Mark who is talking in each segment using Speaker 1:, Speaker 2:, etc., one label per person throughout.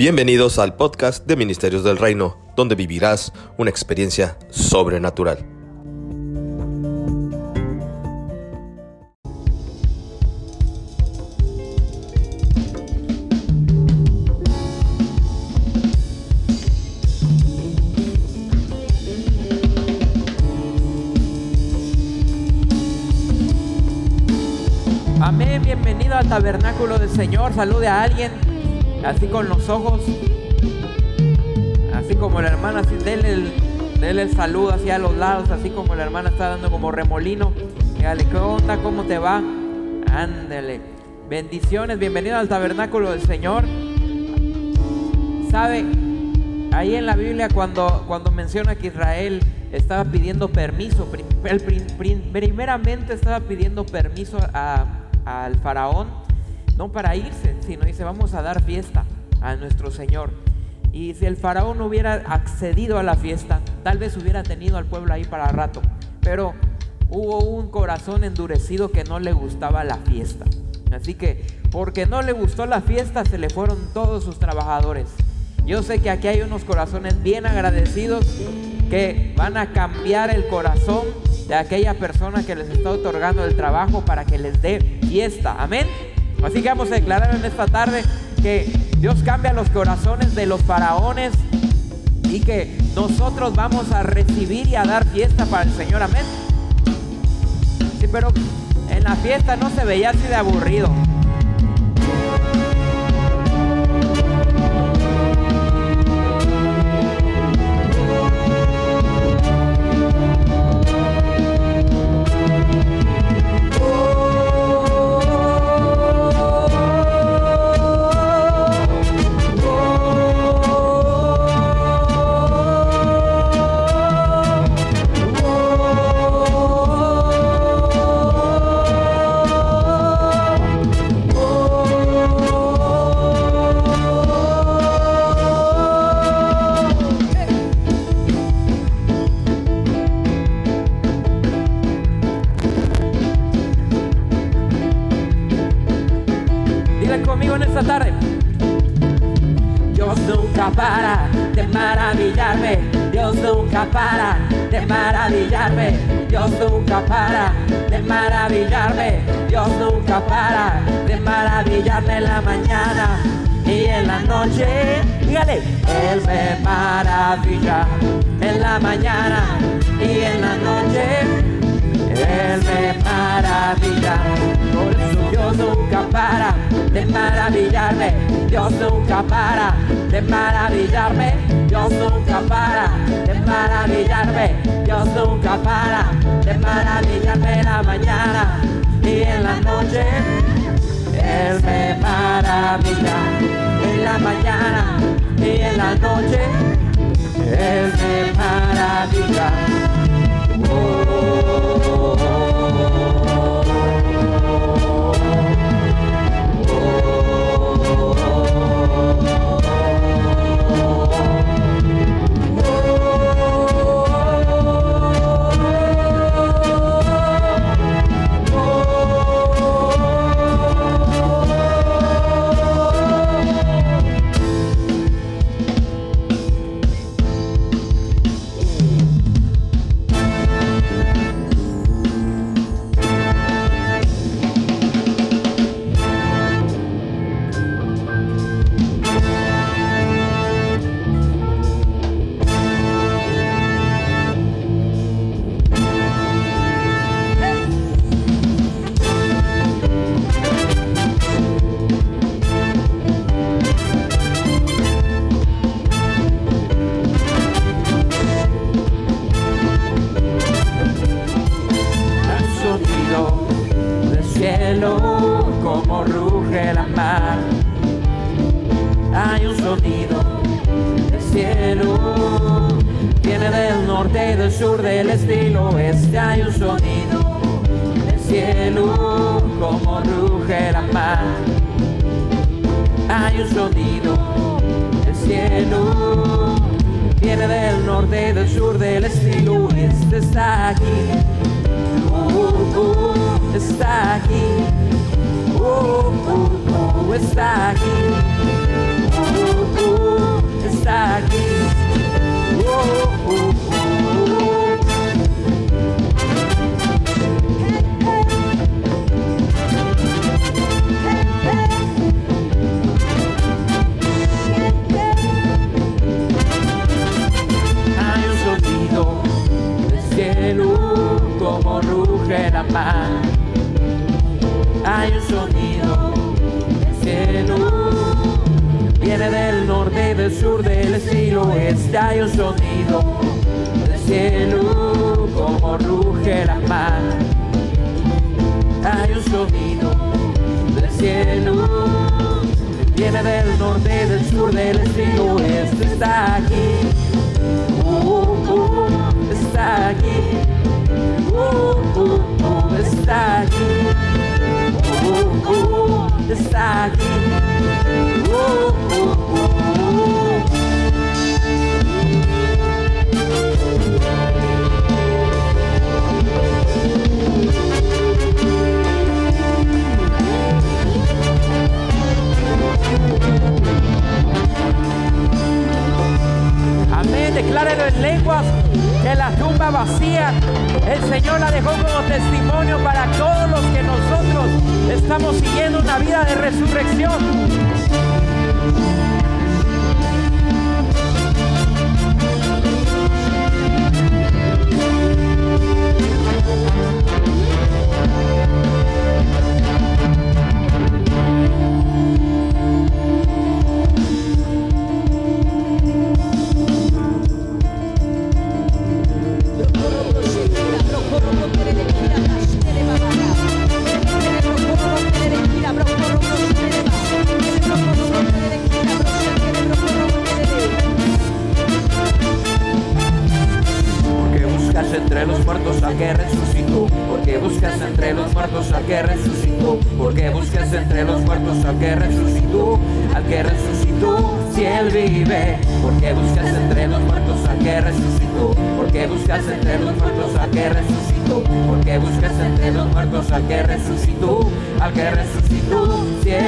Speaker 1: Bienvenidos al podcast de Ministerios del Reino, donde vivirás una experiencia sobrenatural.
Speaker 2: Amén, bienvenido al tabernáculo del Señor. Salude a alguien así con los ojos, así como la hermana, así déle el, el saludo hacia los lados, así como la hermana está dando como remolino. Dígale, ¿qué onda? ¿Cómo te va? Ándele. Bendiciones, bienvenido al tabernáculo del Señor. ¿Sabe? Ahí en la Biblia cuando, cuando menciona que Israel estaba pidiendo permiso, primeramente estaba pidiendo permiso al faraón no para irse, sino dice, vamos a dar fiesta a nuestro Señor. Y si el faraón hubiera accedido a la fiesta, tal vez hubiera tenido al pueblo ahí para rato. Pero hubo un corazón endurecido que no le gustaba la fiesta. Así que, porque no le gustó la fiesta, se le fueron todos sus trabajadores. Yo sé que aquí hay unos corazones bien agradecidos que van a cambiar el corazón de aquella persona que les está otorgando el trabajo para que les dé fiesta. Amén. Así que vamos a declarar en esta tarde que Dios cambia los corazones de los faraones y que nosotros vamos a recibir y a dar fiesta para el Señor. Amén. Sí, pero en la fiesta no se veía así de aburrido. conmigo en esta tarde. Dios nunca para de maravillarme, Dios nunca para de maravillarme, Dios nunca para de maravillarme, Dios nunca para de maravillarme en la mañana y en la noche. Dígale, Él me maravilla en la mañana y en la noche él me maravilla, por eso Dios nunca para de maravillarme, Dios nunca para de maravillarme, Dios nunca para de maravillarme, Dios nunca para de maravillarme en la mañana y en la noche. Él me maravilla en la mañana y en la noche. Él me maravilla. Oh. Oh. sur del estilo este hay un sonido del cielo como ruge la mar. Hay un sonido del cielo viene del norte del sur del estilo este está aquí. Uh, uh está aquí. Uh, uh, uh está aquí.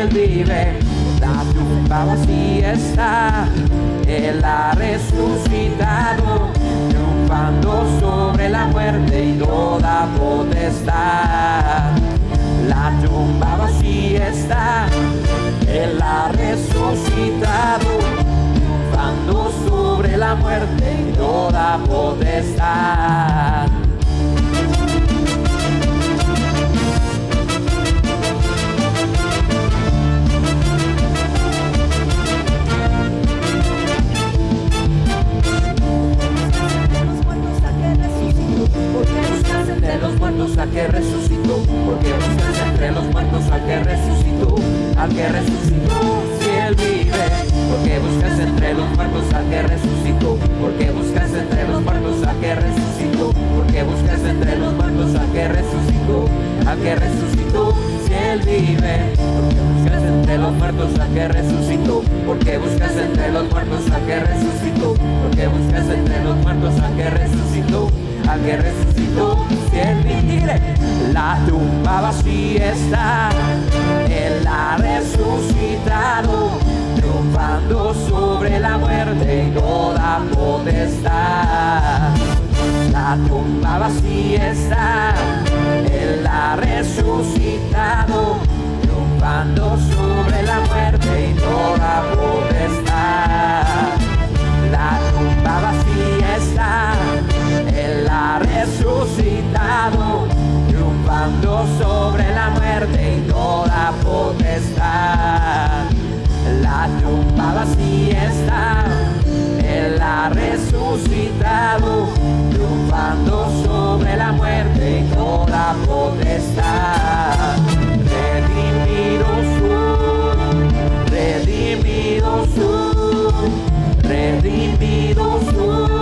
Speaker 2: Vive. La tumba vacía está. Él ha resucitado triunfando sobre la muerte y toda potestad. La tumba vacía está, Él ha resucitado, triunfando sobre la muerte y toda potestad. Los que resucitó. Porque buscas entre los muertos al que resucitó. Al que resucitó, si él vive. Porque buscas entre los muertos al que resucitó. Porque buscas entre los muertos al que resucitó. Porque buscas entre los muertos al que resucitó. Al que resucitó, si él vive. Porque buscas entre los muertos al que resucitó. Porque buscas entre los muertos al que resucitó. Porque buscas entre los muertos al que resucitó al que resucitó, la tumba vacía está, él ha resucitado, triunfando sobre la muerte y toda potestad. La tumba vacía está, él ha resucitado, triunfando sobre la muerte y toda potestad. Resucitado, triunfando sobre la muerte y toda potestad. La tumba vacía está, Él ha resucitado, triunfando sobre la muerte y toda potestad. Redimidos son, redimidos son redimido soy,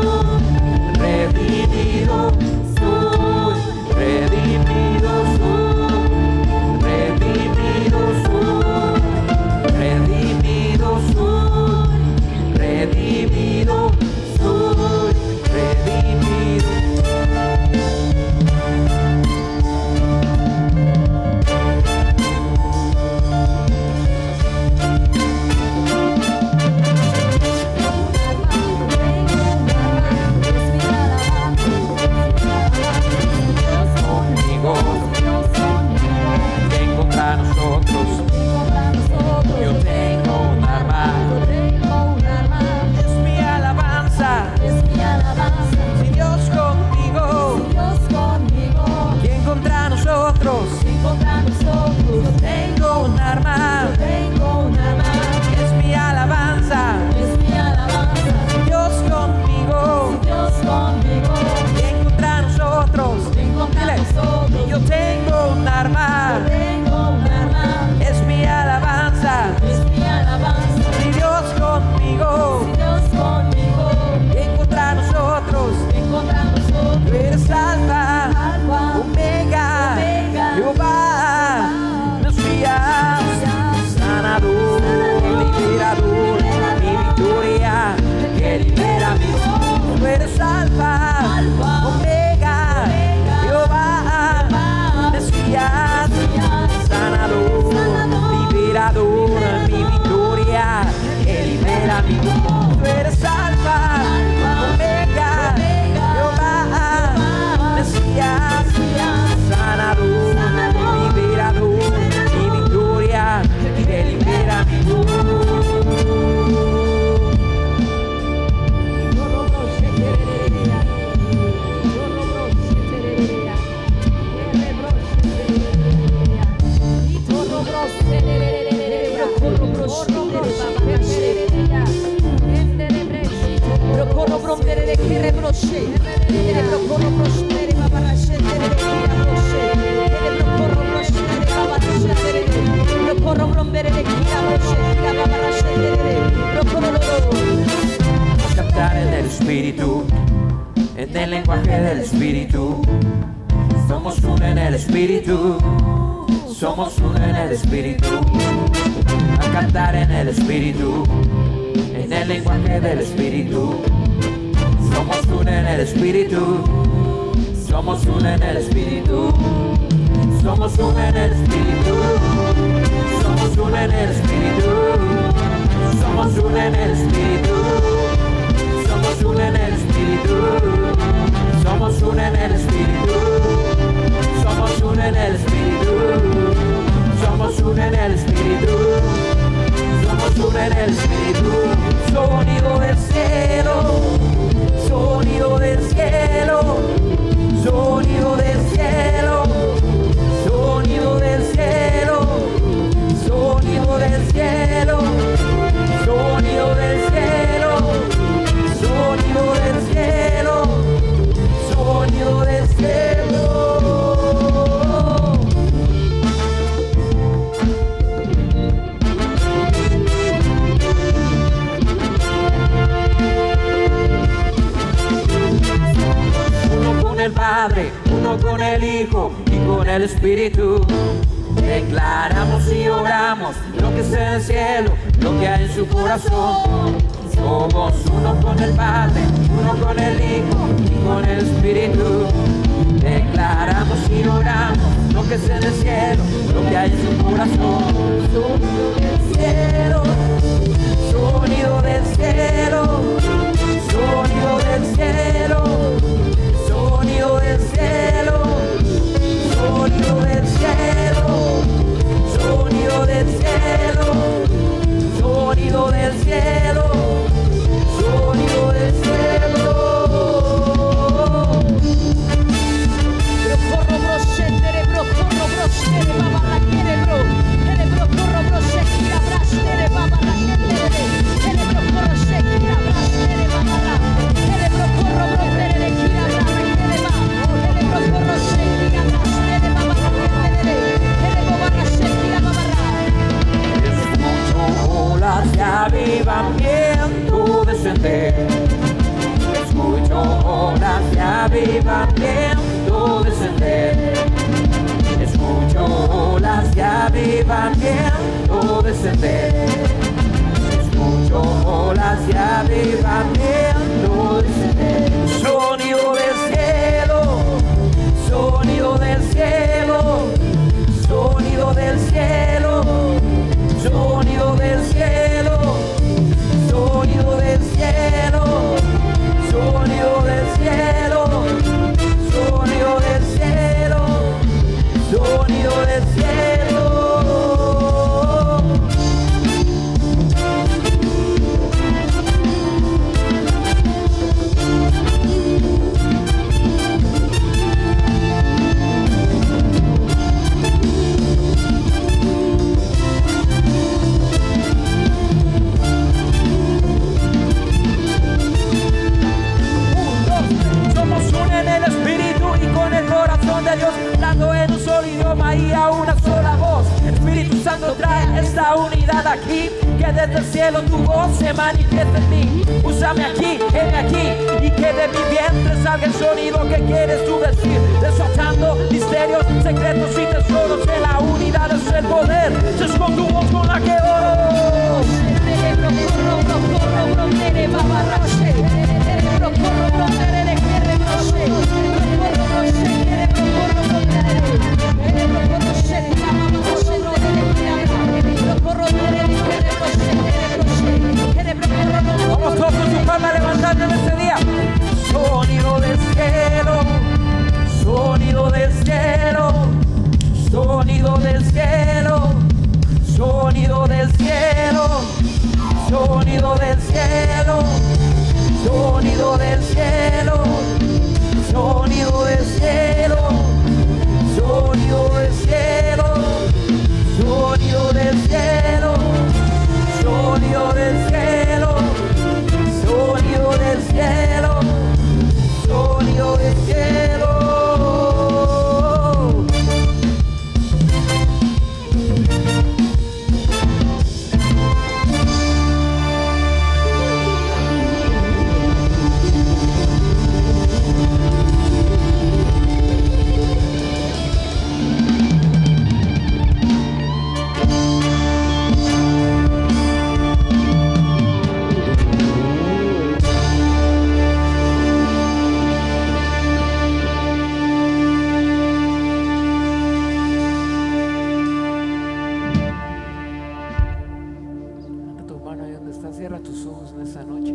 Speaker 2: Cierra tus ojos en esta noche.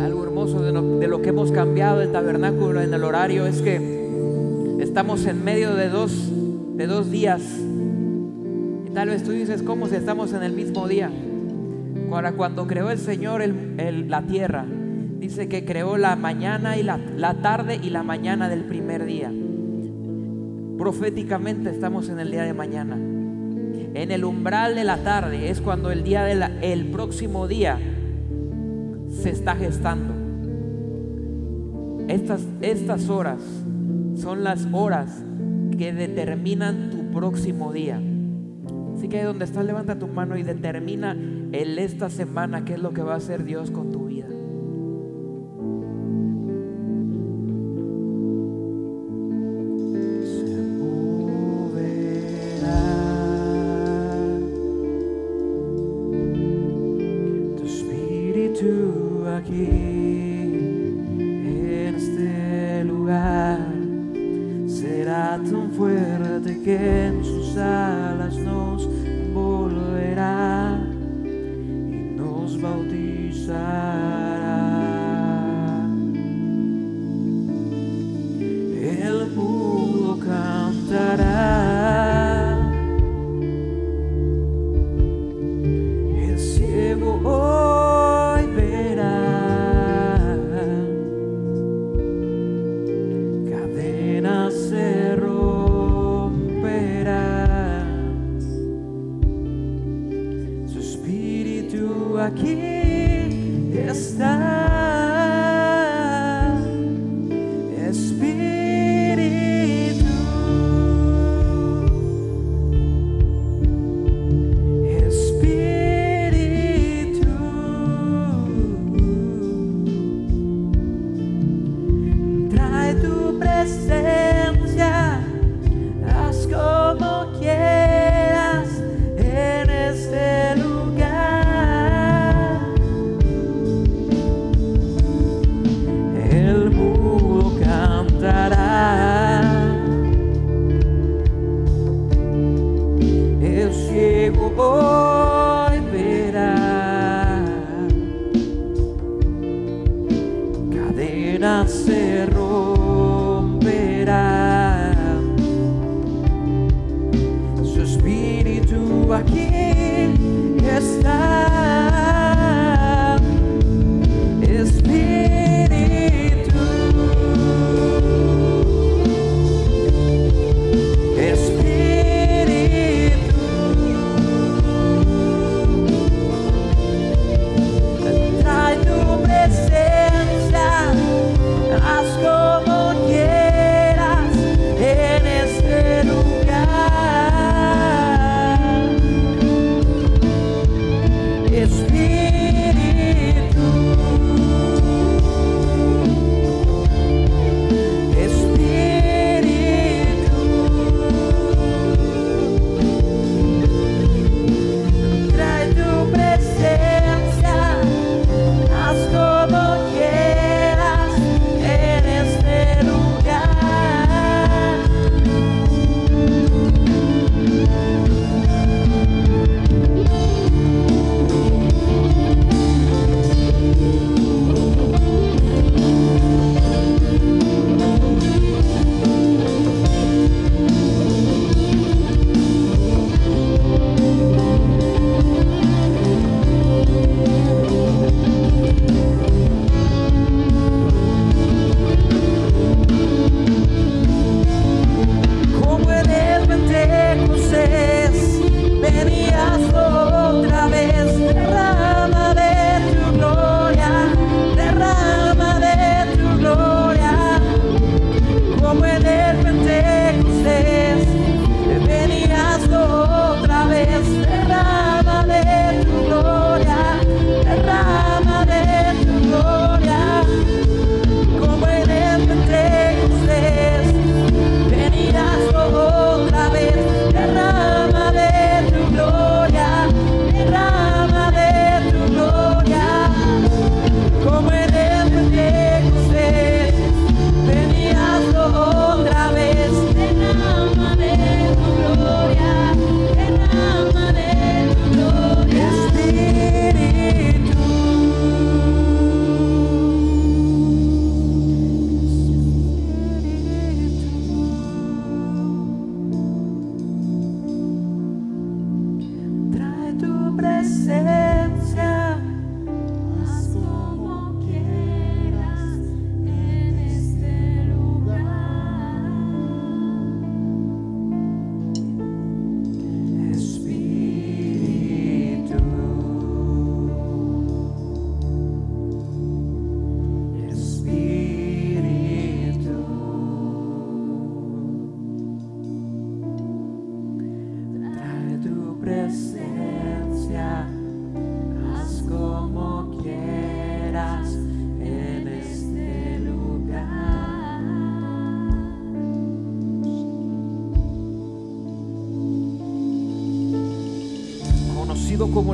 Speaker 2: Algo hermoso de lo, que hemos cambiado el tabernáculo en el horario es que estamos en medio de dos, de dos días. Y tal vez tú dices, ¿cómo si estamos en el mismo día? Ahora, cuando creó el Señor la tierra, dice que creó la mañana y la tarde y la mañana del primer día. Proféticamente estamos en el día de mañana. En el umbral de la tarde es cuando el día del el próximo día se está gestando. Estas, estas horas son las horas que determinan tu próximo día. Así que ahí donde estás, levanta tu mano y determina el esta semana qué es lo que va a hacer Dios con tu chegou. Oh.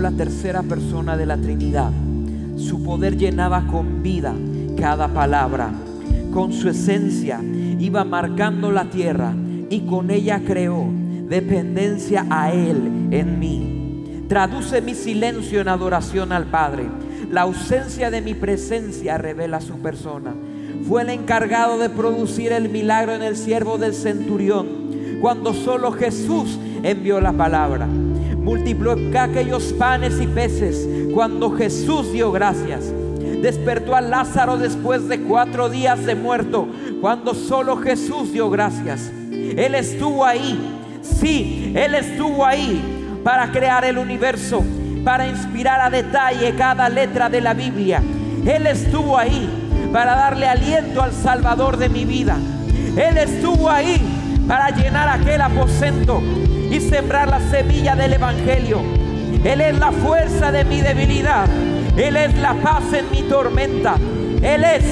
Speaker 2: La tercera persona de la Trinidad. Su poder llenaba con vida cada palabra. Con su esencia iba marcando la tierra y con ella creó dependencia a Él en mí. Traduce mi silencio en adoración al Padre. La ausencia de mi presencia revela su persona. Fue el encargado de producir el milagro en el siervo del centurión, cuando solo Jesús envió la palabra. Multiplicó aquellos panes y peces cuando Jesús dio gracias. Despertó a Lázaro después de cuatro días de muerto, cuando solo Jesús dio gracias. Él estuvo ahí, sí, Él estuvo ahí para crear el universo, para inspirar a detalle cada letra de la Biblia. Él estuvo ahí para darle aliento al Salvador de mi vida. Él estuvo ahí para llenar aquel aposento y sembrar la semilla del Evangelio. Él es la fuerza de mi debilidad. Él es la paz en mi tormenta. Él es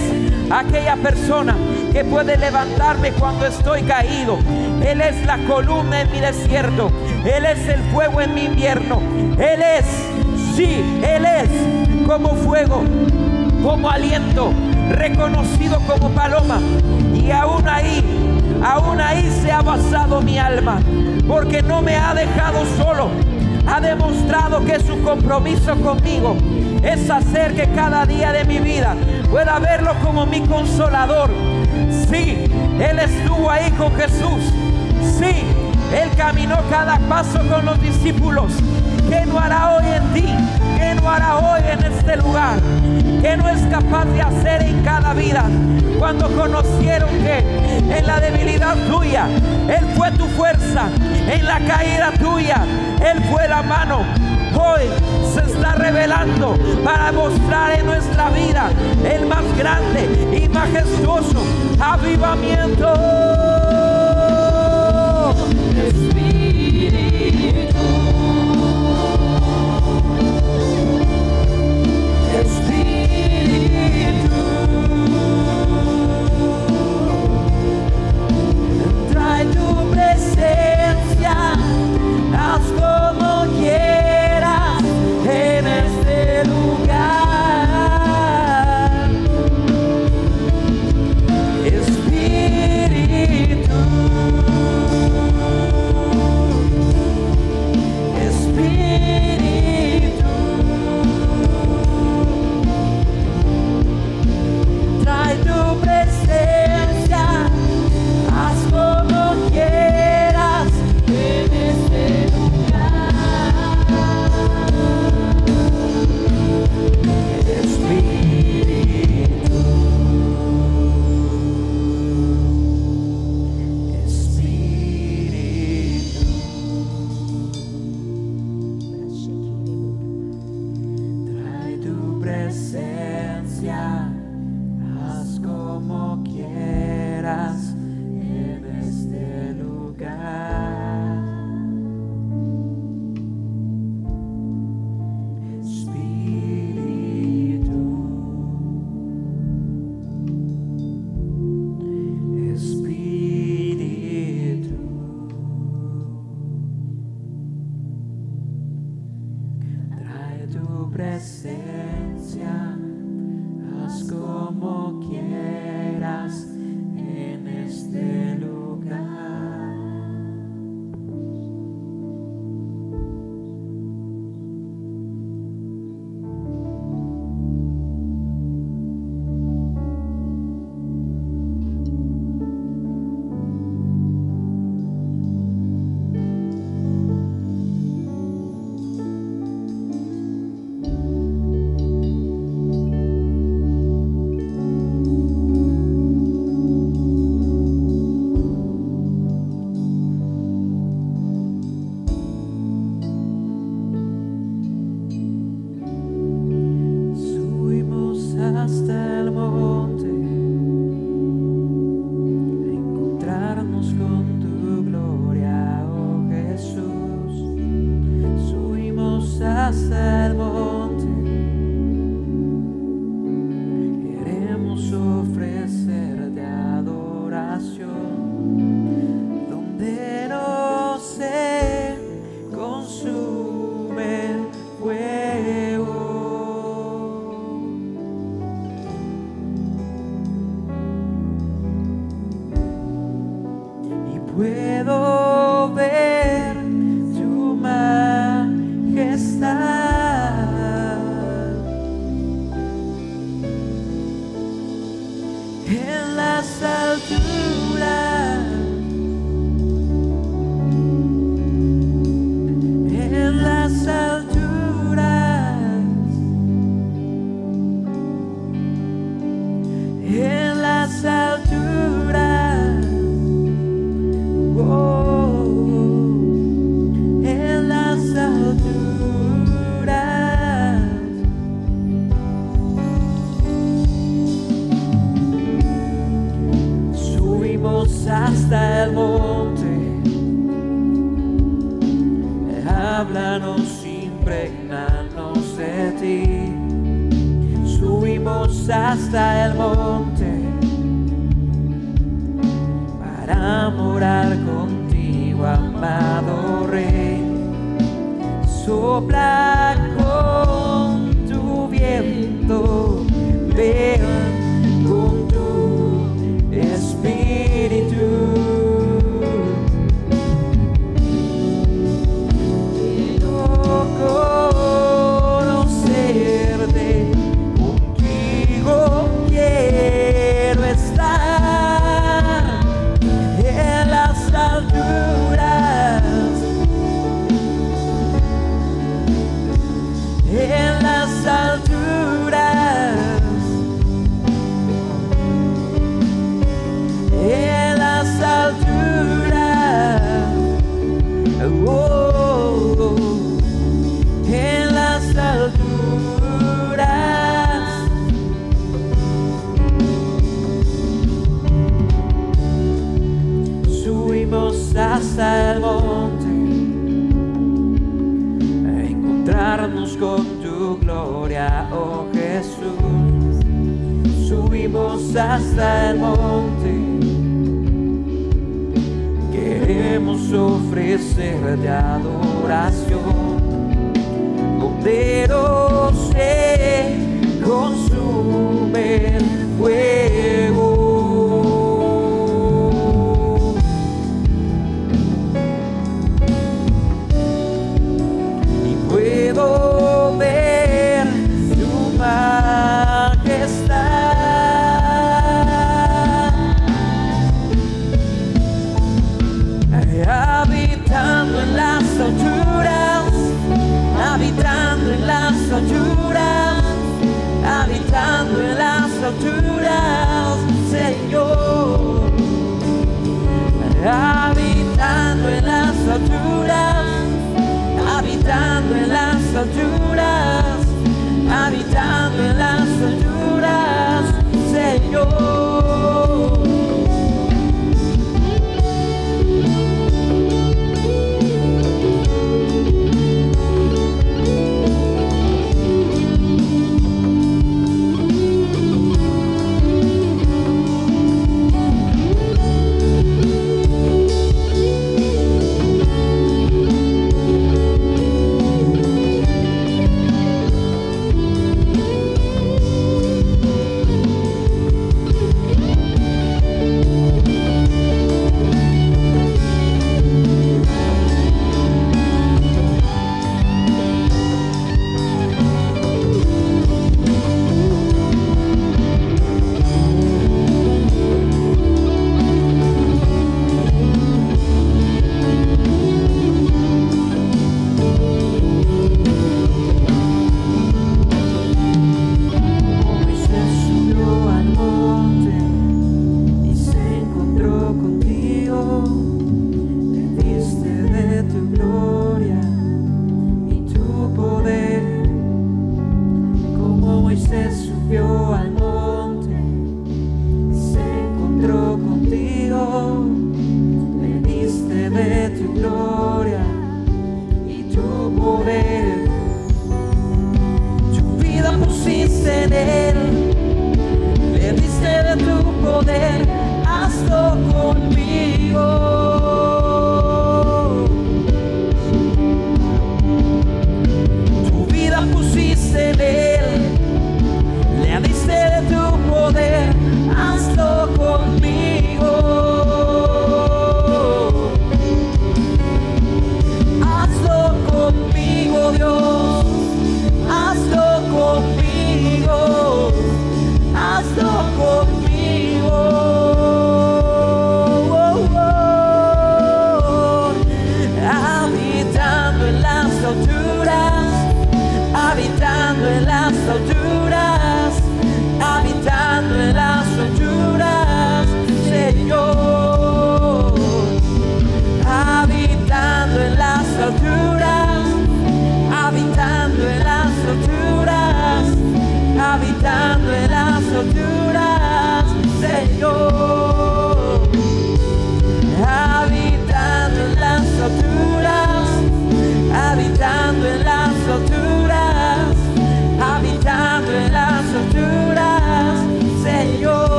Speaker 2: aquella persona que puede levantarme cuando estoy caído. Él es la columna en mi desierto. Él es el fuego en mi invierno. Él es, sí, Él es como fuego, como aliento, reconocido como paloma. Y aún ahí, aún ahí se ha basado mi alma, porque no me ha dejado solo. Ha demostrado que su compromiso conmigo es hacer que cada día de mi vida pueda verlo como mi consolador. Sí, Él estuvo ahí con Jesús. Sí, Él caminó cada paso con los discípulos. ¿Qué no hará hoy en ti? ¿Qué hará hoy en este lugar? ¿Qué no es capaz de hacer en cada vida? Cuando conocieron que en la debilidad tuya, Él fue tu fuerza. En la caída tuya, Él fue la mano. Hoy se está revelando para mostrar en nuestra vida el más grande y majestuoso avivamiento.
Speaker 3: Haz como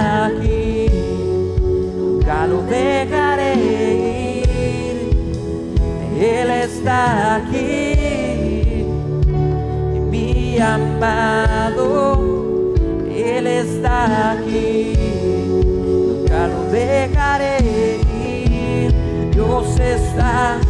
Speaker 2: está aquí, nunca lo dejaré ir. Él está aquí, mi amado, Él está aquí, nunca lo dejaré ir. Dios está aquí.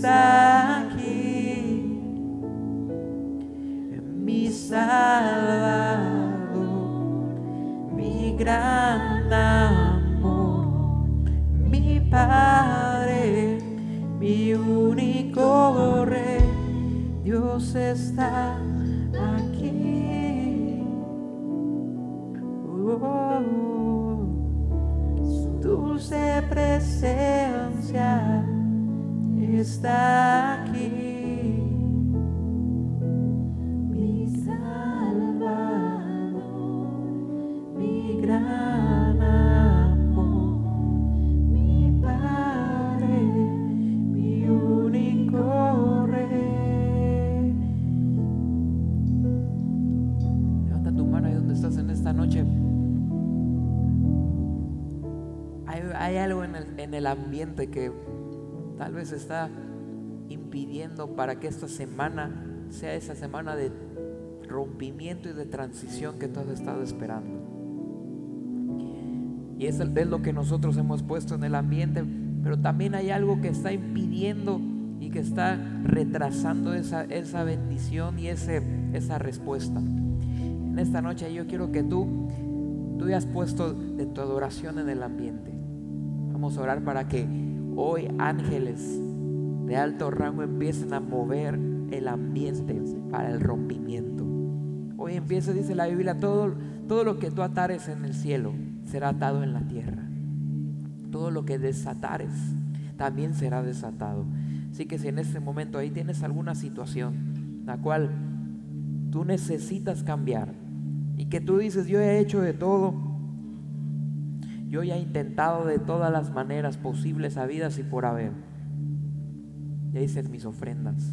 Speaker 2: Está aquí. Mi Salvador, mi gran amor, mi Padre, mi único Rey. Dios está aquí. Oh, su dulce presencia está aquí. Mi Salvador, mi gran amor, mi Padre, mi único Rey. Levanta tu mano ahí donde estás en esta noche. Hay, hay algo en el, en el ambiente que tal vez está impidiendo para que esta semana sea esa semana de rompimiento y de transición que tú has estado esperando. Y es, lo que nosotros hemos puesto en el ambiente, pero también hay algo que está impidiendo y que está retrasando esa, esa bendición y ese, esa respuesta. En esta noche yo quiero que tú, tú hayas puesto de tu adoración en el ambiente. Vamos a orar para que hoy ángeles de alto rango empiecen a mover el ambiente para el rompimiento. Hoy empieza, dice la Biblia, todo, todo lo que tú atares en el cielo será atado en la tierra. Todo lo que desatares también será desatado. Así que si en este momento ahí tienes alguna situación la cual tú necesitas cambiar y que tú dices, yo he hecho de todo, yo ya he intentado de todas las maneras posibles, habidas y por haber. Ya hice mis ofrendas,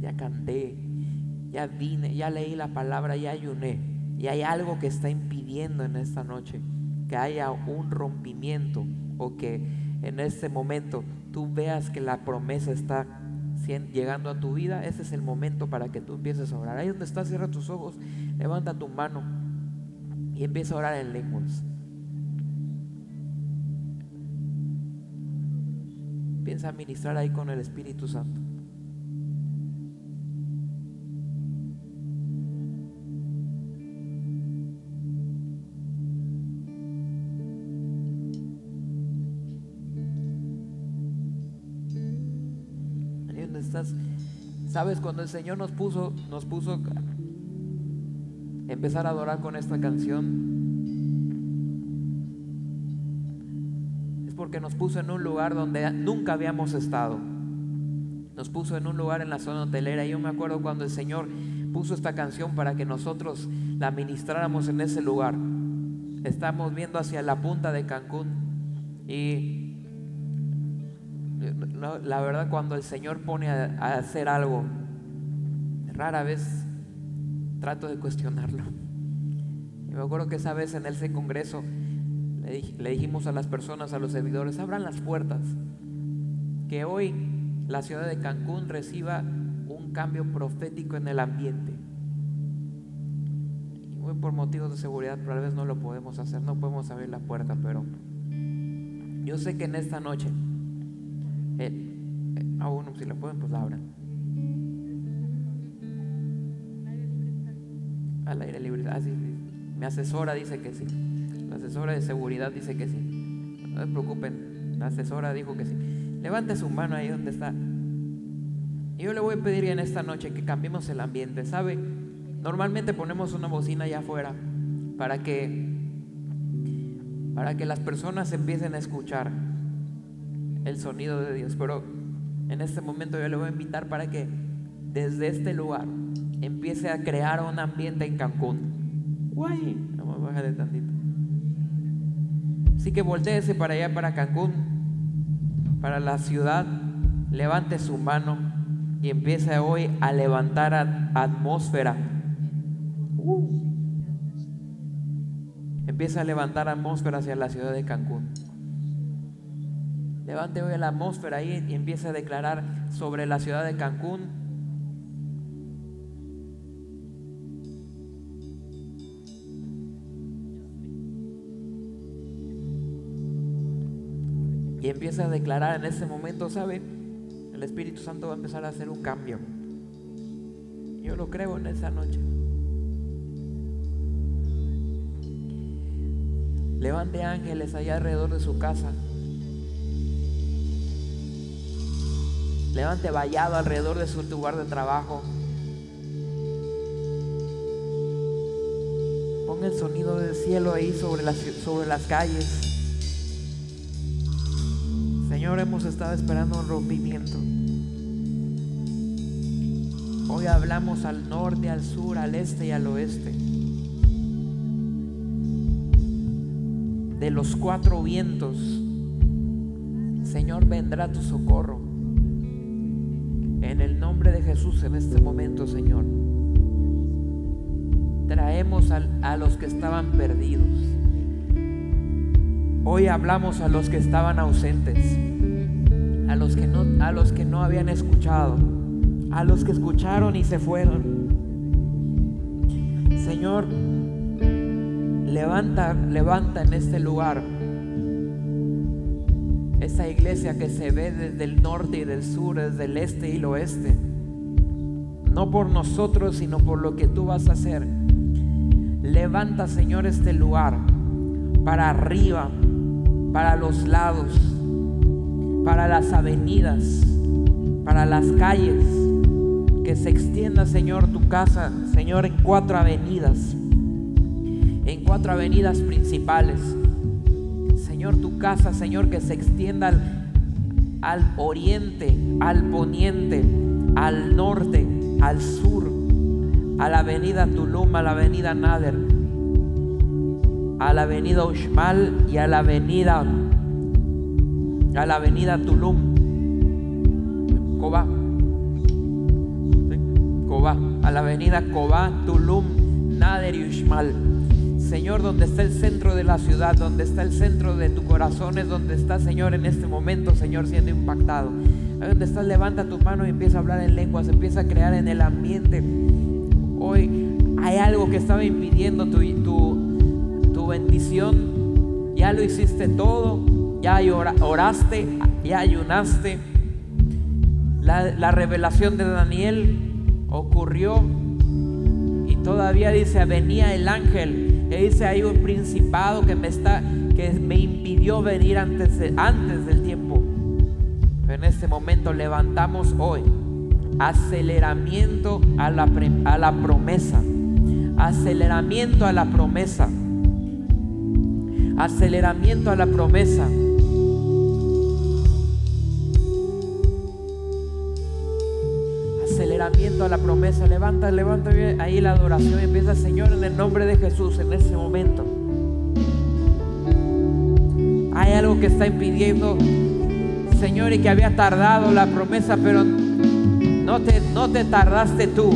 Speaker 2: ya canté, ya vine, ya leí la palabra, ya ayuné. Y hay algo que está impidiendo en esta noche que haya un rompimiento o que en este momento tú veas que la promesa está llegando a tu vida. Ese es el momento para que tú empieces a orar. Ahí donde estás, cierra tus ojos, levanta tu mano y empieza a orar en lenguas. Piensa ministrar ahí con el Espíritu Santo. Ahí estás, sabes cuando el Señor nos puso, nos puso empezar a adorar con esta canción. Porque nos puso en un lugar donde nunca habíamos estado. Nos puso en un lugar en la zona hotelera. Yo me acuerdo cuando el Señor puso esta canción para que nosotros la ministráramos en ese lugar. Estamos viendo hacia la punta de Cancún. Y la verdad cuando el Señor pone a hacer algo, rara vez trato de cuestionarlo. Y me acuerdo que esa vez en ese congreso le, dij- le dijimos a las personas, a los servidores, abran las puertas. Que hoy la ciudad de Cancún reciba un cambio profético en el ambiente. Y hoy por motivos de seguridad tal vez no lo podemos hacer, no podemos abrir la puerta, pero yo sé que en esta noche, eh, eh, bueno, si la pueden, pues la abran. Al aire libre. Ah, sí. Mi asesora dice que sí. La asesora de seguridad dice que sí. No se preocupen. La asesora dijo que sí. Levante su mano ahí donde está. Y yo le voy a pedir en esta noche que cambiemos el ambiente. ¿Sabe? Normalmente ponemos una bocina allá afuera para que para que las personas empiecen a escuchar el sonido de Dios. Pero en este momento yo le voy a invitar para que desde este lugar empiece a crear un ambiente en Cancún. Guay, vamos a bajarle tantito. Así que volteese para allá, para Cancún, para la ciudad. Levante su mano y empieza hoy a levantar atmósfera. Uh. Empieza a levantar atmósfera hacia la ciudad de Cancún. Levante hoy la atmósfera y empieza a declarar sobre la ciudad de Cancún. Y empieza a declarar en ese momento, ¿sabe? El Espíritu Santo va a empezar a hacer un cambio. Yo lo creo en esa noche. Levante ángeles allá alrededor de su casa. Levante vallado alrededor de su lugar de trabajo. Ponga el sonido del cielo ahí sobre las, sobre las calles. Señor, hemos estado esperando un rompimiento. Hoy hablamos al norte, al sur, al este y al oeste. De los cuatro vientos, Señor, vendrá tu socorro. En el nombre de Jesús en este momento, Señor. Traemos al- a los que estaban perdidos. Hoy hablamos a los que estaban ausentes, a los que no, a los que no habían escuchado, a los que escucharon y se fueron. Señor, levanta, levanta en este lugar esa iglesia que se ve desde el norte y del sur, desde el este y el oeste. No por nosotros, sino por lo que tú vas a hacer. Levanta, Señor, este lugar para arriba, para los lados, para las avenidas, para las calles. Que se extienda, Señor, tu casa, Señor, en cuatro avenidas, en cuatro avenidas principales. Señor, tu casa, Señor, que se extienda al, al oriente, al poniente, al norte, al sur, a la avenida Tulum, a la avenida Nader, a la avenida Uxmal y a la avenida a la avenida Tulum, Cobá, ¿sí? Cobá, a la avenida Cobá, Tulum, Nader y Uxmal. Señor, donde está el centro de la ciudad, donde está el centro de tu corazón, es donde está, Señor, en este momento, Señor, siendo impactado. Ahí donde estás, levanta tu mano y empieza a hablar en lenguas, empieza a crear en el ambiente. Hoy hay algo que estaba impidiendo tu, tu, tu bendición. Ya lo hiciste todo, ya ora- oraste, ya ayunaste. La, la revelación de Daniel ocurrió y todavía dice, venía el ángel. Y dice, hay un principado que me está, que me impidió venir antes, de- antes del tiempo. En este momento levantamos hoy aceleramiento a la, a la promesa. Aceleramiento a la promesa. Aceleramiento a la promesa. aceleramiento a la promesa. Levanta, levanta ahí la adoración y empieza, Señor, en el nombre de Jesús, en ese momento. Hay algo que está impidiendo, Señor, y que había tardado la promesa, pero no te, no te tardaste tú.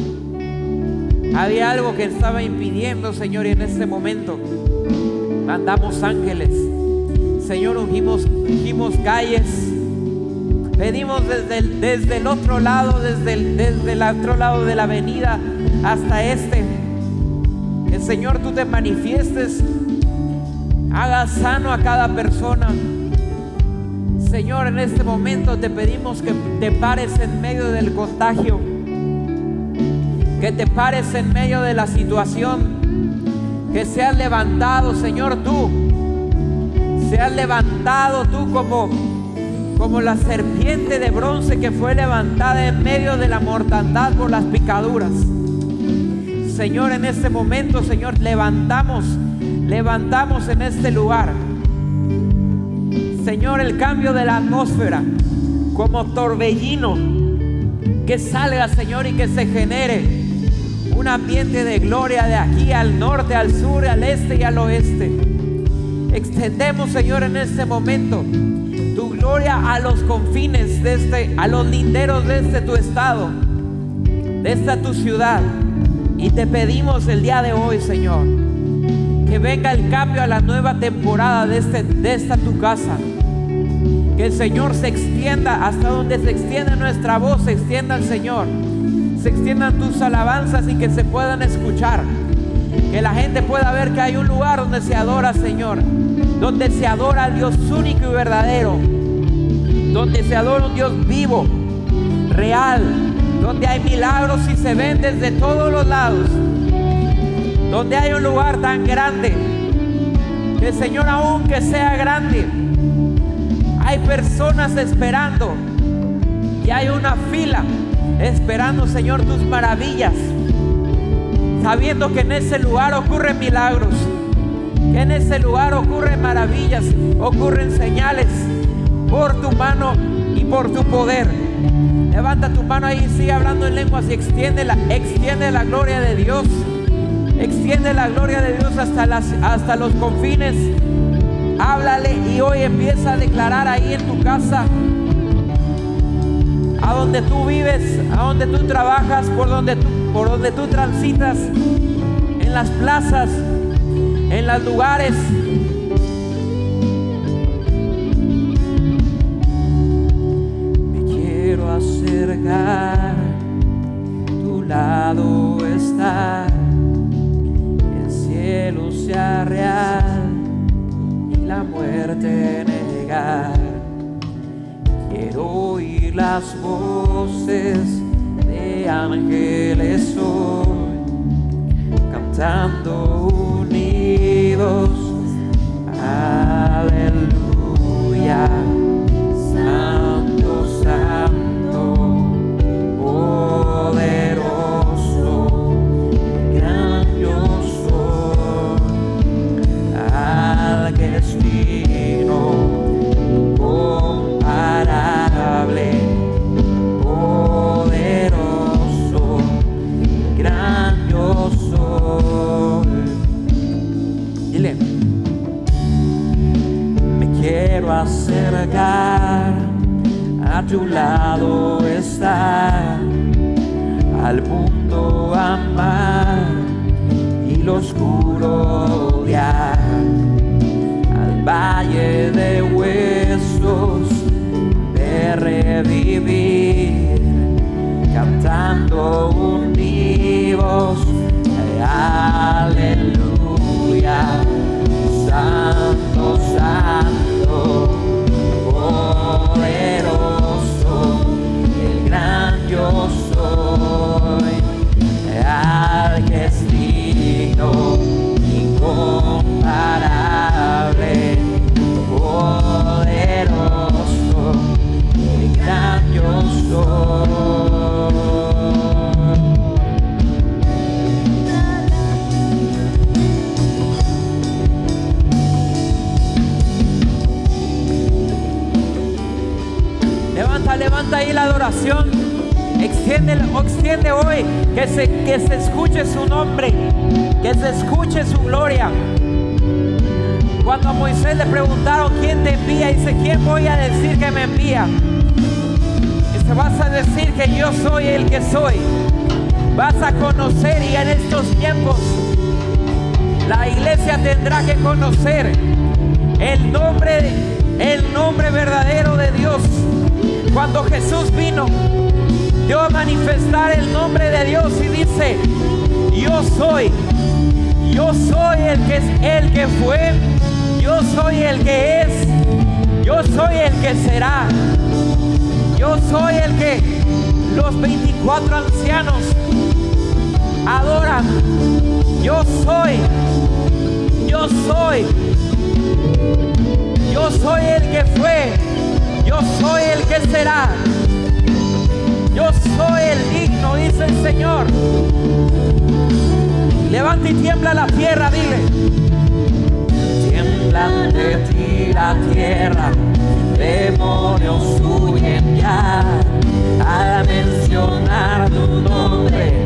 Speaker 2: Había algo que estaba impidiendo, Señor, y en este momento mandamos ángeles. Señor, ungimos, ungimos calles. Venimos desde el, desde el otro lado, desde el, desde el otro lado de la avenida hasta este. Que Señor tú te manifiestes, haga sano a cada persona. Señor, en este momento te pedimos que te pares en medio del contagio, que te pares en medio de la situación, que seas levantado, Señor, tú, seas levantado tú como como la serpiente de bronce que fue levantada en medio de la mortandad por las picaduras. Señor, en este momento, Señor, levantamos, levantamos en este lugar. Señor, el cambio de la atmósfera como torbellino que salga, Señor, y que se genere un ambiente de gloria de aquí al norte, al sur, al este y al oeste. Extendemos, Señor, en este momento tu gloria
Speaker 4: a los confines de este, a los linderos de este tu estado, de esta tu ciudad. Y te pedimos el día de hoy, Señor, que venga el cambio a la nueva temporada de, este, de esta tu casa. Que el Señor se extienda hasta donde se extiende nuestra voz, se extienda el Señor. Se extiendan tus alabanzas y que se puedan escuchar. Que la gente pueda ver que hay un lugar donde se adora, Señor. Donde se adora al Dios único y verdadero. Donde se adora un Dios vivo, real. Donde hay milagros y se ven desde todos los lados. Donde hay un lugar tan grande. Que el Señor, aunque sea grande, hay personas esperando. Y hay una fila esperando, Señor, tus maravillas. Sabiendo que en ese lugar ocurren milagros. Que en ese lugar ocurren maravillas. Ocurren señales. Por tu mano y por tu poder. Levanta tu mano ahí y sigue hablando en lenguas y extiende la, extiende la gloria de Dios. Extiende la gloria de Dios hasta, las, hasta los confines. Háblale y hoy empieza a declarar ahí en tu casa, a donde tú vives, a donde tú trabajas, por donde tú, por donde tú transitas, en las plazas, en los lugares.
Speaker 2: Me quiero acercar, tu lado está, el cielo sea real y la muerte negar. Quiero oír las voces de ángeles hoy, cantando unidos. Aleluya. Tu lado estar, al mundo amar y lo oscuro odiar, al valle de huesos de revivir, cantando unidos,
Speaker 4: conocer el nombre, el nombre verdadero de Dios. Cuando Jesús vino, dio a manifestar el nombre de Dios y dice, yo soy, yo soy el que es el que fue, yo soy el que es, yo soy el que será, yo soy el que los 24 ancianos adoran, yo soy, soy, yo soy el que fue, yo soy el que será. Yo soy el digno, dice el Señor. Levanta y tiembla la tierra, dile.
Speaker 2: Tiembla ante ti la tierra, demonios huyen ya al mencionar tu nombre,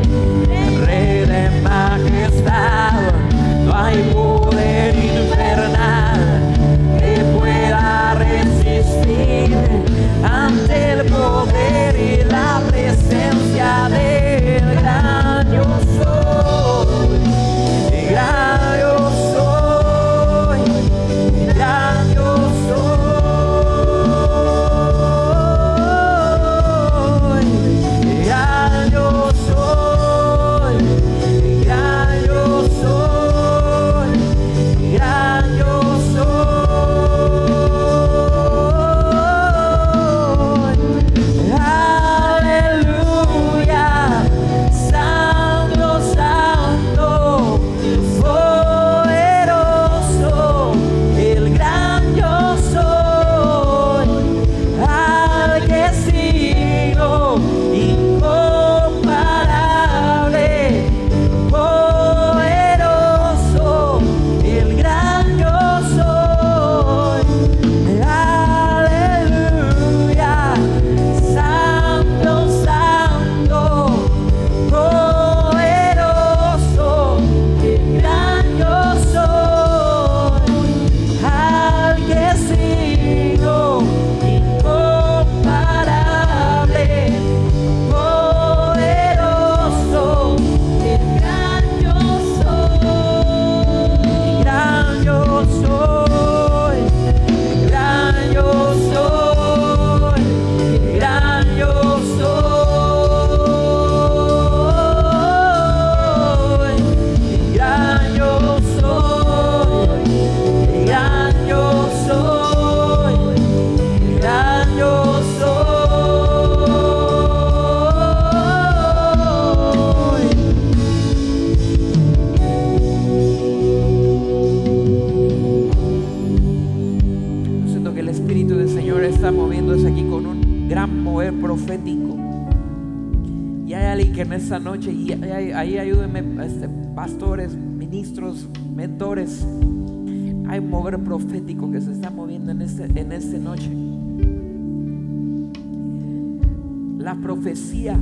Speaker 2: Profecía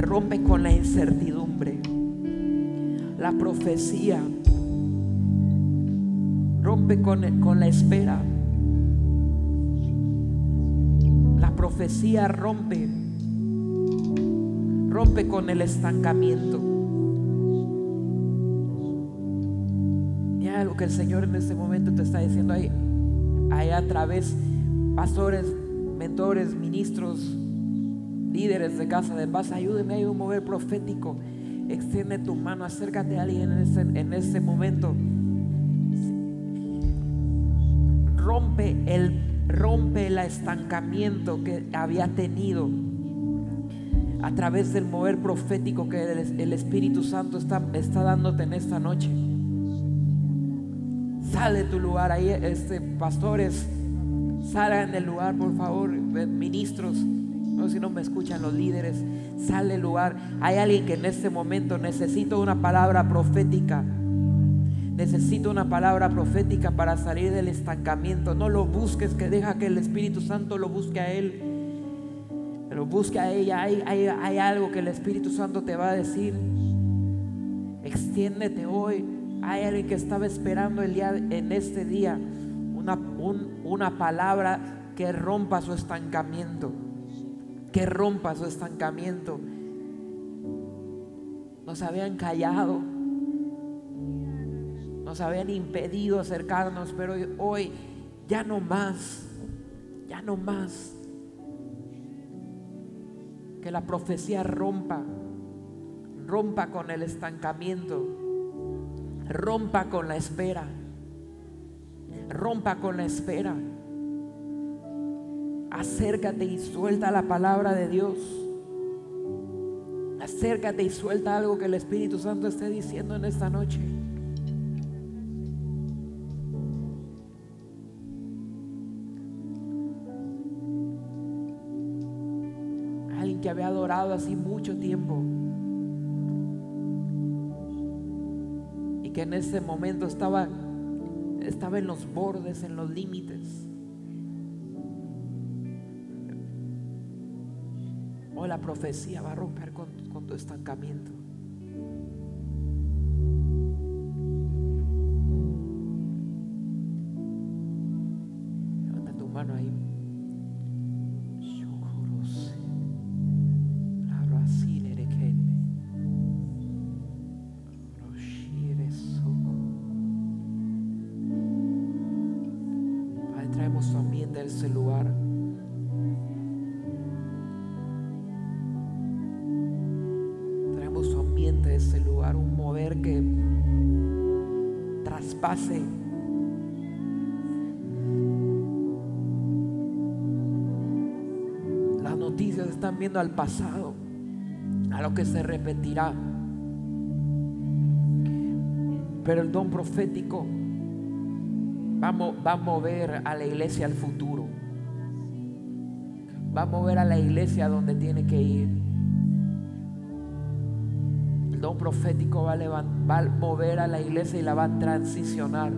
Speaker 2: rompe con la incertidumbre. La profecía rompe con, con la espera. La profecía rompe, rompe con el estancamiento. Hay algo que el Señor en este momento te está diciendo ahí, ahí a través, pastores, mentores, ministros, líderes de casa de paz, ayúdeme a un mover profético. Extiende tu mano, acércate a alguien en este, en este momento. Rompe el, rompe el estancamiento que había tenido a través del mover profético que el, el Espíritu Santo está, está dándote en esta noche. Sale de tu lugar ahí, este, pastores, salgan del lugar, por favor, ministros. No si no me escuchan los líderes, sale del lugar. Hay alguien que en este momento necesita una palabra profética. Necesito una palabra profética para salir del estancamiento. No lo busques, que deja que el Espíritu Santo lo busque a Él. Pero busque a ella. Hay, hay, hay algo que el Espíritu Santo te va a decir. Extiéndete hoy. Hay alguien que estaba esperando el día, en este día una, un- una palabra que rompa su estancamiento. Que rompa su estancamiento. Nos habían callado. Nos habían impedido acercarnos, pero hoy ya no más. Ya no más. Que la profecía rompa. Rompa con el estancamiento rompa con la espera. Rompa con la espera. Acércate y suelta la palabra de Dios. Acércate y suelta algo que el Espíritu Santo esté diciendo en esta noche. Alguien que había adorado así mucho tiempo. y que en ese momento estaba, estaba en los bordes, en los límites. La profecía va a romper con tu estancamiento. Viendo al pasado, a lo que se repetirá. Pero el don profético va a, mover a la iglesia al futuro. Va a mover a la iglesia donde tiene que ir. El don profético va a, levan- va a mover a la iglesia y la va a transicionar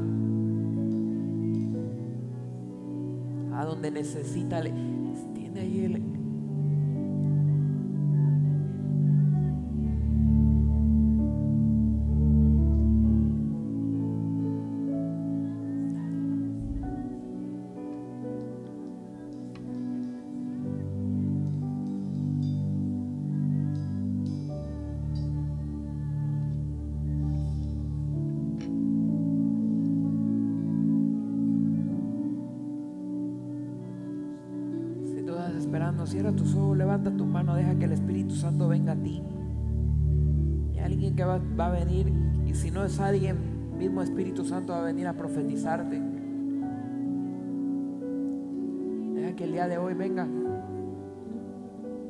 Speaker 2: a donde necesita. Alguien, mismo Espíritu Santo va a venir a profetizarte. Deja que el día de hoy venga.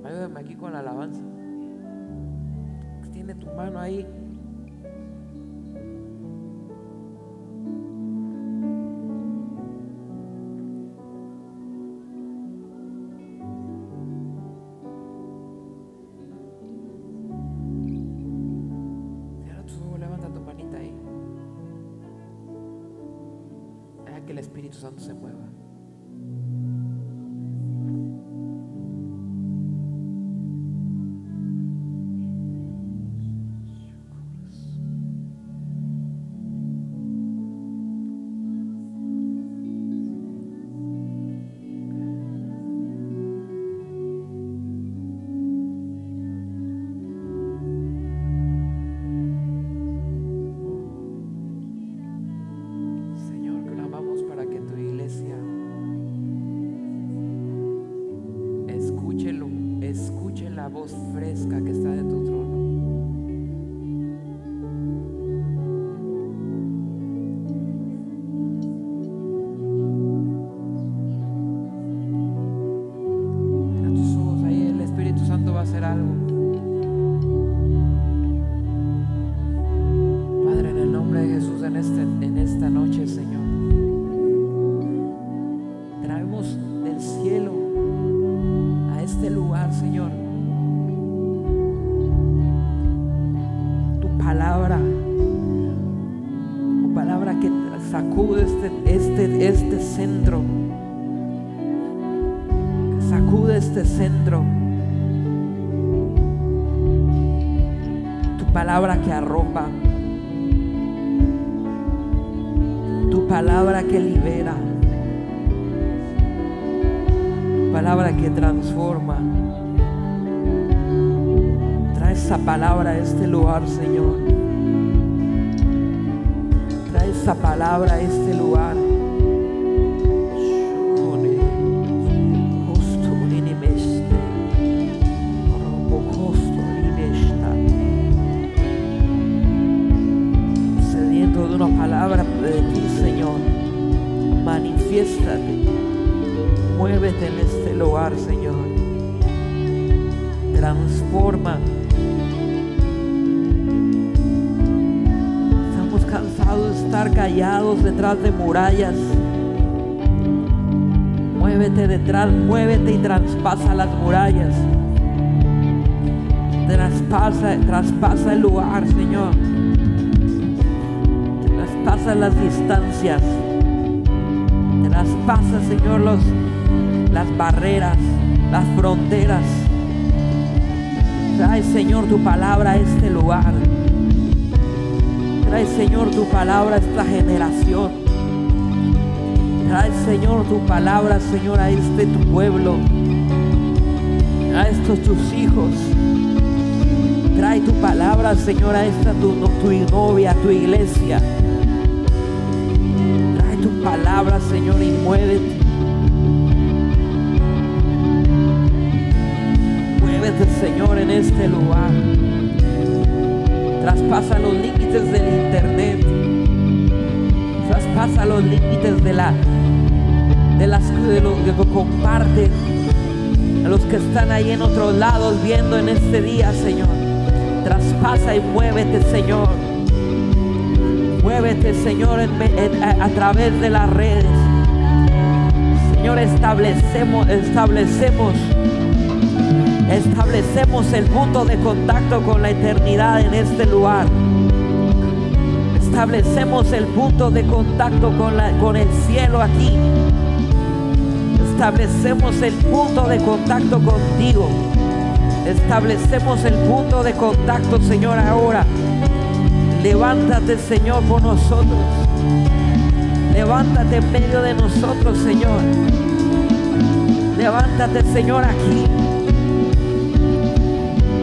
Speaker 2: Ayúdame aquí con la alabanza. Extiende tu mano ahí. Traspasa las murallas. Traspasa, traspasa el lugar, Señor. Traspasa las distancias. Traspasa, Señor, los, las barreras, las fronteras. Trae, Señor, tu palabra a este lugar. Trae, Señor, tu palabra a esta generación. Trae, Señor, tu palabra, Señor, a este tu pueblo. A estos tus hijos. Trae tu palabra, Señor, a esta tu, tu novia, tu iglesia. Trae tu palabra, Señor, y muévete. Muévete, Señor, en este lugar. Traspasa los límites del internet. Traspasa los límites de la de las de los que comparten. A los que están ahí en otros lados viendo en este día, Señor. Traspasa y muévete, Señor. Muévete, Señor, a, a través de las redes. Señor, establecemos, establecemos, establecemos el punto de contacto con la eternidad en este lugar. Establecemos el punto de contacto con, la, con el cielo aquí. Establecemos el punto de contacto contigo. Establecemos el punto de contacto, Señor, ahora. Levántate, Señor, por nosotros. Levántate en medio de nosotros, Señor. Levántate, Señor, aquí.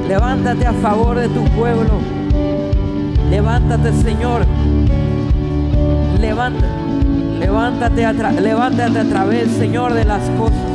Speaker 2: Levántate a favor de tu pueblo. Levántate, Señor. Levántate. Levántate a, levántate a través, Señor, de las cosas.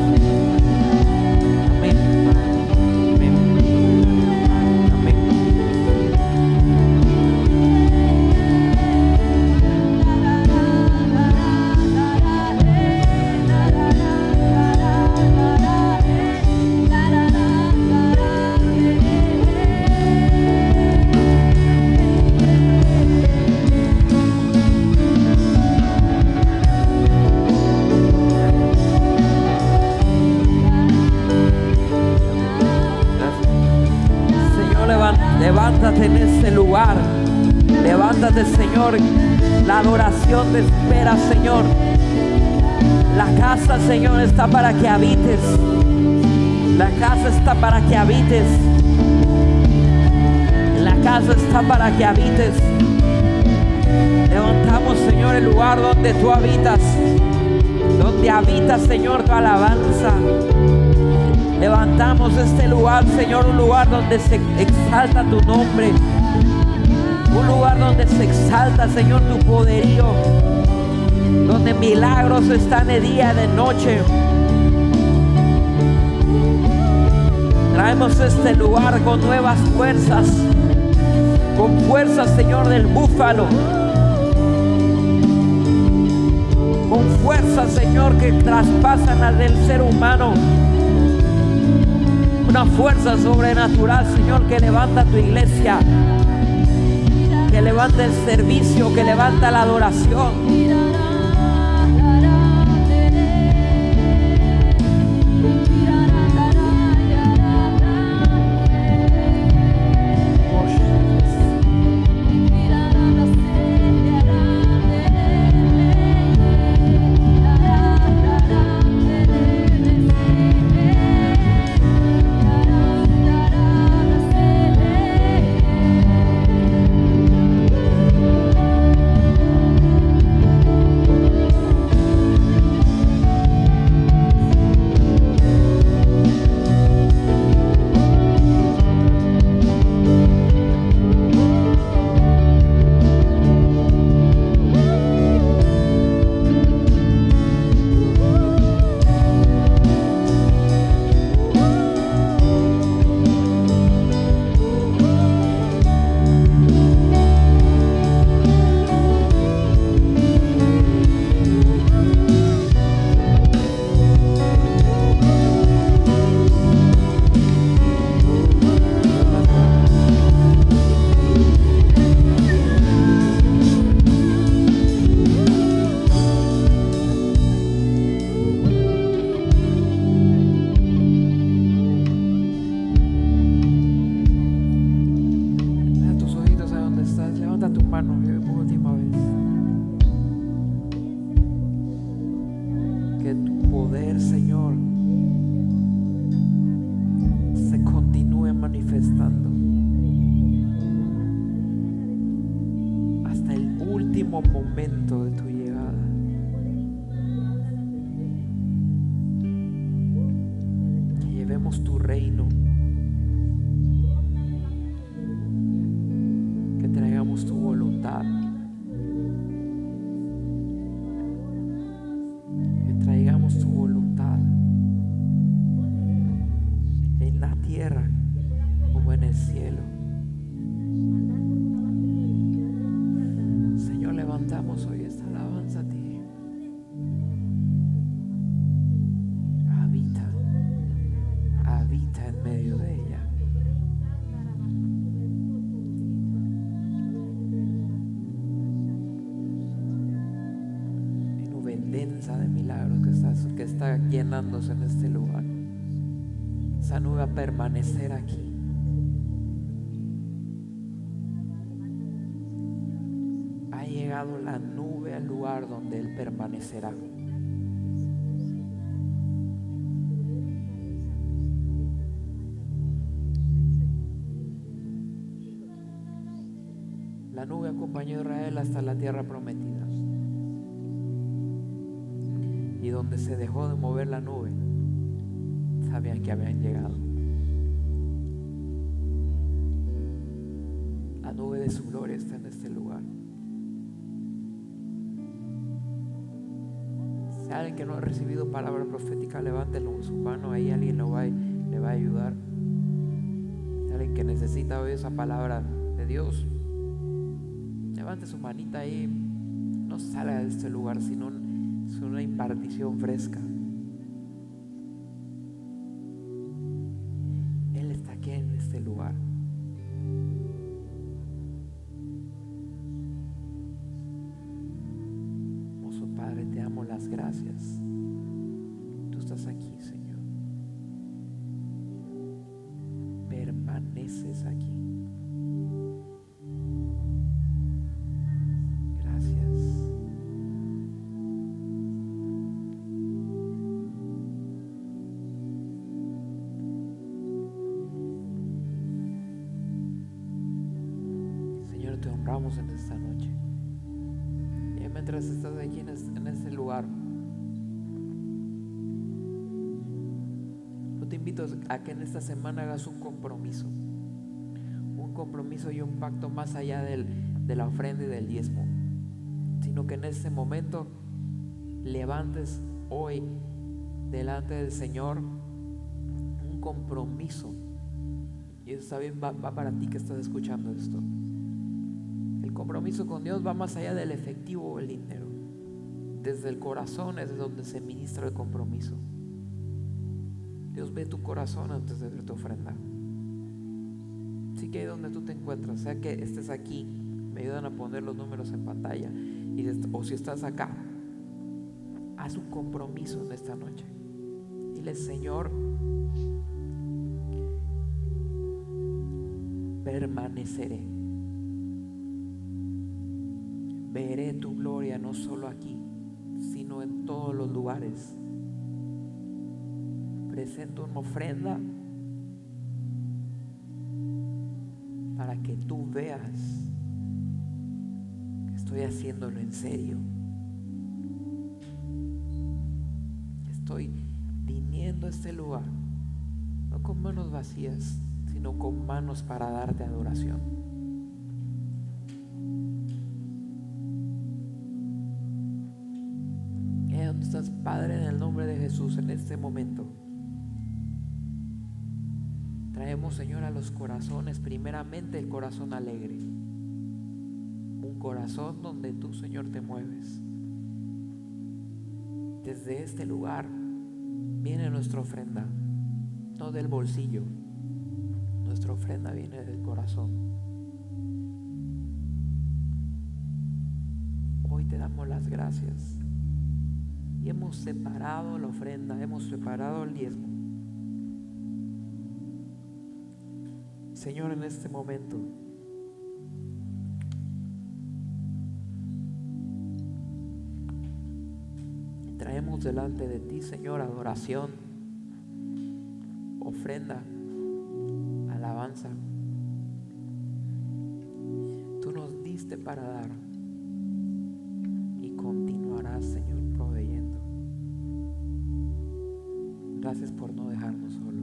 Speaker 2: Adoración te espera, Señor. La casa, Señor, está para que habites. La casa está para que habites. La casa está para que habites. Levantamos, Señor, el lugar donde tú habitas. Donde habita, Señor, tu alabanza. Levantamos este lugar, Señor, un lugar donde se exalta tu nombre. Un lugar donde se exalta, Señor, tu poderío. Donde milagros están de día, de noche. Traemos este lugar con nuevas fuerzas. Con fuerzas, Señor, del búfalo. Con fuerzas, Señor, que traspasan al del ser humano. Una fuerza sobrenatural, Señor, que levanta tu iglesia. Que levanta el servicio, que levanta la adoración. Llenándose en este lugar. Esa nube a permanecer aquí. Ha llegado la nube al lugar donde Él permanecerá. La nube acompañó a Israel hasta la tierra prometida. Donde se dejó de mover la nube, sabían que habían llegado. La nube de su gloria está en este lugar. Si alguien que no ha recibido palabra profética, levántelo su mano, ahí alguien lo va, le va a ayudar. Si alguien que necesita oír esa palabra de Dios, levante su manita ahí. No salga de este lugar, sino es una impartición fresca. Semana hagas un compromiso. Un compromiso y un pacto más allá del, de la ofrenda y del diezmo. Sino que en este momento levantes hoy delante del Señor un compromiso. Y eso bien, va, va para ti que estás escuchando esto. El compromiso con Dios va más allá del efectivo o el dinero. Desde el corazón es donde se ministra el compromiso. Dios ve tu corazón antes de ver tu ofrenda. Así que donde tú te encuentras, sea que estés aquí, me ayudan a poner los números en pantalla, y o si estás acá, haz un compromiso en esta noche. Dile, Señor, permaneceré. Veré tu gloria no solo aquí, sino en todos los lugares. Presento una ofrenda para que tú veas que estoy haciéndolo en serio. Estoy viniendo a este lugar, no con manos vacías, sino con manos para darte adoración. Estás, Padre, en el nombre de Jesús, en este momento. Señor, a los corazones, primeramente el corazón alegre. Un corazón donde tú, Señor, te mueves. Desde este lugar viene nuestra ofrenda, no del bolsillo. Nuestra ofrenda viene del corazón. Hoy te damos las gracias. Y hemos separado la ofrenda, hemos separado el diezmo. Señor, en este momento, traemos delante de ti, Señor, adoración, ofrenda, alabanza. Tú nos diste para dar y continuarás, Señor, proveyendo. Gracias por no dejarnos solos.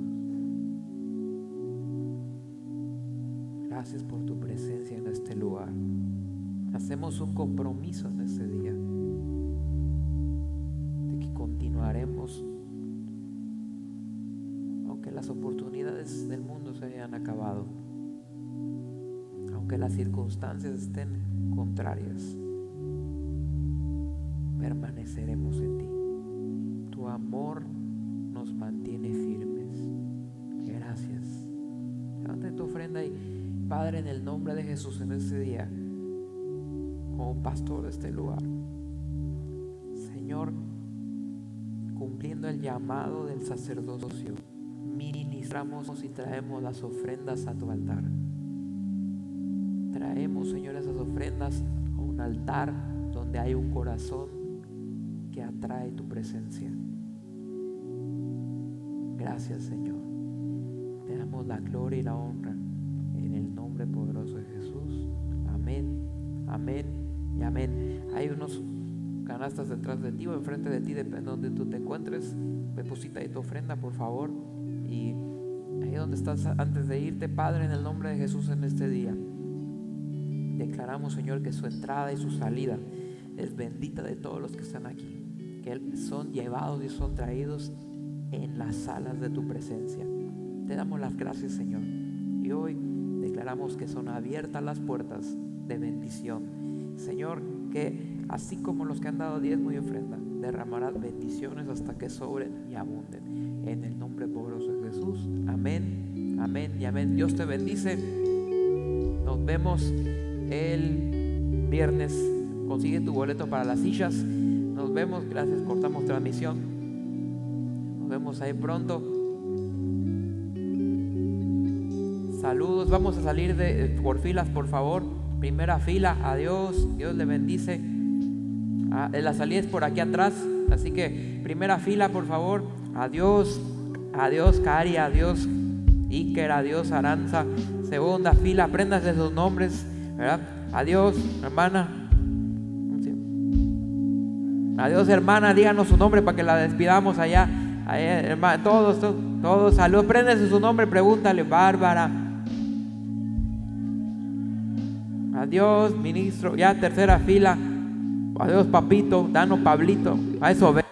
Speaker 2: Gracias por tu presencia en este lugar. Hacemos un compromiso en este día de que continuaremos aunque las oportunidades del mundo se hayan acabado, aunque las circunstancias estén contrarias, permaneceremos en ti. Padre, en el nombre de Jesús en este día, como pastor de este lugar, Señor, cumpliendo el llamado del sacerdocio, ministramos y traemos las ofrendas a tu altar. Traemos, Señor, esas ofrendas a un altar donde hay un corazón que atrae tu presencia. Gracias, Señor. Te damos la gloria y la honra amén y amén. Hay unos canastas detrás de ti o enfrente de ti, depende de donde tú te encuentres. Deposita ahí tu ofrenda, por favor. Y ahí donde estás, antes de irte, Padre, en el nombre de Jesús en este día, declaramos, Señor, que su entrada y su salida es bendita de todos los que están aquí, que son llevados y son traídos en las salas de tu presencia. Te damos las gracias, Señor. Y hoy declaramos que son abiertas las puertas de bendición. Señor, que así como los que han dado diezmo y ofrenda, derramarás bendiciones hasta que sobren y abunden. En el nombre poderoso de Jesús. Amén, amén y amén. Dios te bendice. Nos vemos el viernes. Consigue tu boleto para las sillas. Nos vemos. Gracias. Cortamos transmisión. Nos vemos ahí pronto. Saludos. Vamos a salir de, por filas, por favor primera fila, adiós, Dios le bendice. Ah, la salida es por aquí atrás, así que primera fila, por favor, adiós, adiós, Cari, adiós, Iker, adiós, Aranza, segunda fila, aprendas de sus nombres, ¿verdad? Adiós, hermana. Adiós, hermana, díganos su nombre para que la despidamos allá. todos, todos, todos, saludos, aprendes su nombre, pregúntale, Bárbara. Adiós, ministro. Ya tercera fila. Adiós, papito. Danos, Pablito. A eso ve.